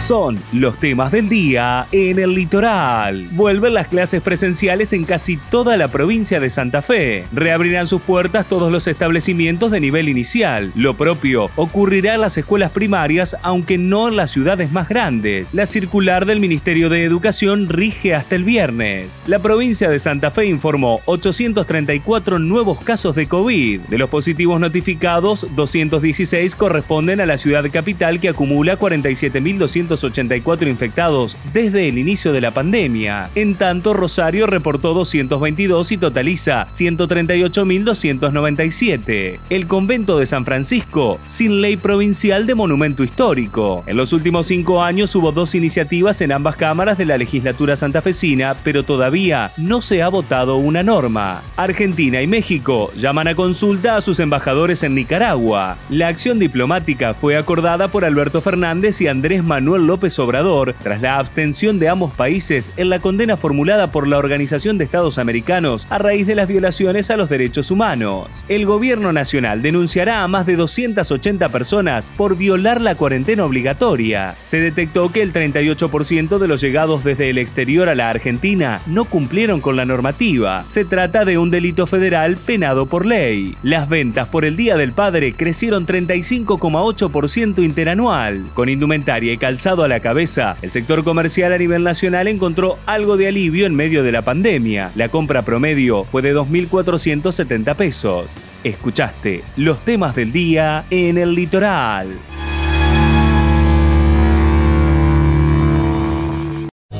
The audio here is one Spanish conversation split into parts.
Son los temas del día en el litoral. Vuelven las clases presenciales en casi toda la provincia de Santa Fe. Reabrirán sus puertas todos los establecimientos de nivel inicial. Lo propio ocurrirá en las escuelas primarias, aunque no en las ciudades más grandes. La circular del Ministerio de Educación rige hasta el viernes. La provincia de Santa Fe informó 834 nuevos casos de COVID. De los positivos notificados, 216 corresponden a la ciudad capital que acumula 47 1.284 infectados desde el inicio de la pandemia. En tanto, Rosario reportó 222 y totaliza 138.297. El convento de San Francisco, sin ley provincial de monumento histórico. En los últimos cinco años hubo dos iniciativas en ambas cámaras de la legislatura santafesina, pero todavía no se ha votado una norma. Argentina y México llaman a consulta a sus embajadores en Nicaragua. La acción diplomática fue acordada por Alberto Fernández y Andrés Manuel López Obrador tras la abstención de ambos países en la condena formulada por la Organización de Estados Americanos a raíz de las violaciones a los derechos humanos. El gobierno nacional denunciará a más de 280 personas por violar la cuarentena obligatoria. Se detectó que el 38% de los llegados desde el exterior a la Argentina no cumplieron con la normativa. Se trata de un delito federal penado por ley. Las ventas por el Día del Padre crecieron 35,8% interanual, con indumentaria calzado a la cabeza, el sector comercial a nivel nacional encontró algo de alivio en medio de la pandemia. La compra promedio fue de 2.470 pesos. Escuchaste los temas del día en el litoral.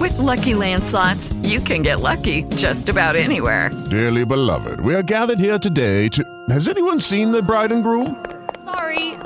With lucky landslots, you can get lucky just about anywhere. Dearly beloved, we are gathered here today to. Has anyone seen the bride and groom?